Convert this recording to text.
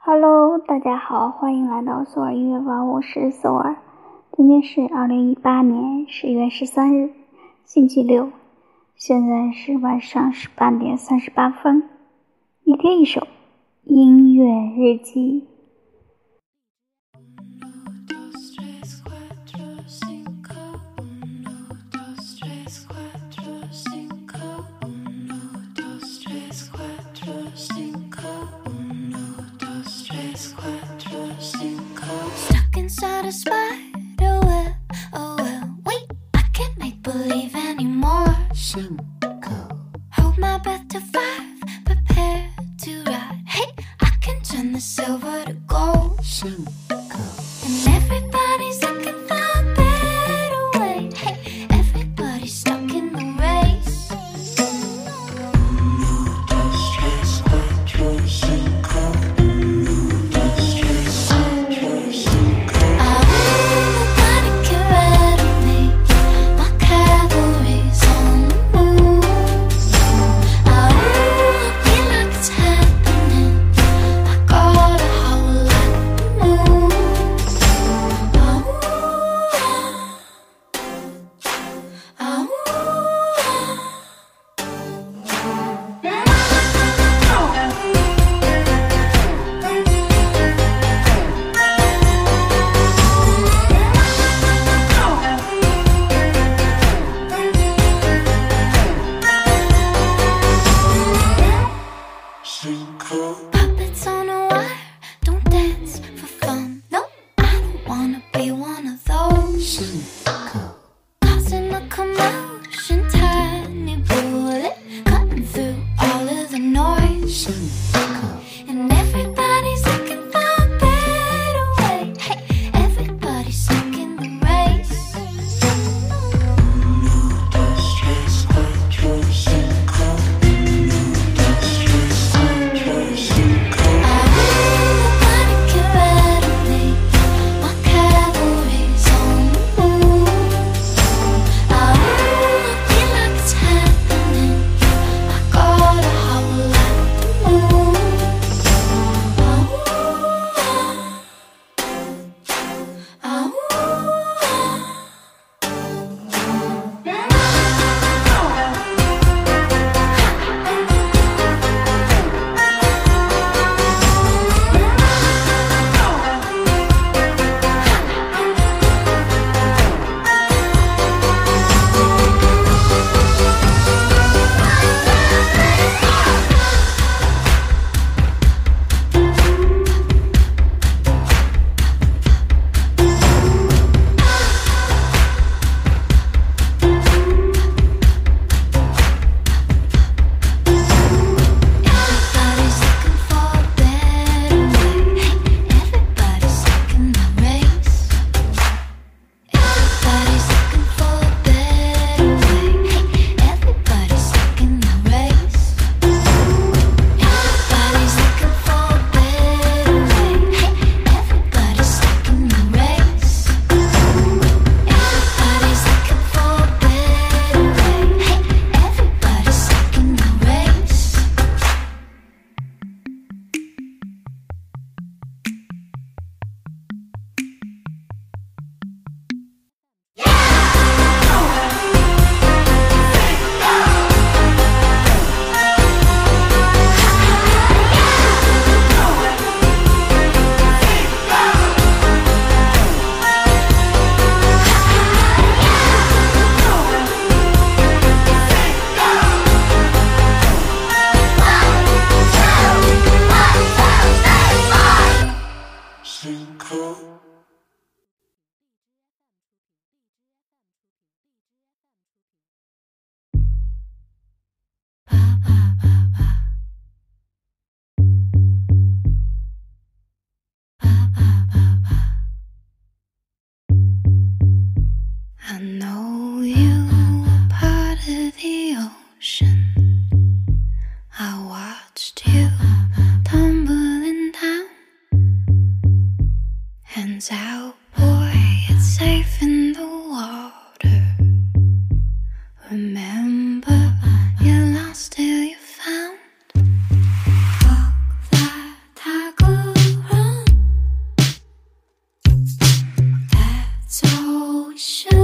Hello，大家好，欢迎来到索尔音乐网，我是索尔。今天是二零一八年十月十三日，星期六，现在是晚上十八点三十八分。一天一首音乐日记。a spider web. Oh well, wait, I can't make believe anymore. Shinko. Hold my breath to five, prepare to ride. Hey, I can turn the silver to gold. Shinko. Nation. I know you part of the ocean. I watched you tumbling down. Hands out, boy, it's safe in the water. Remember, you lost till you that. That's all we should.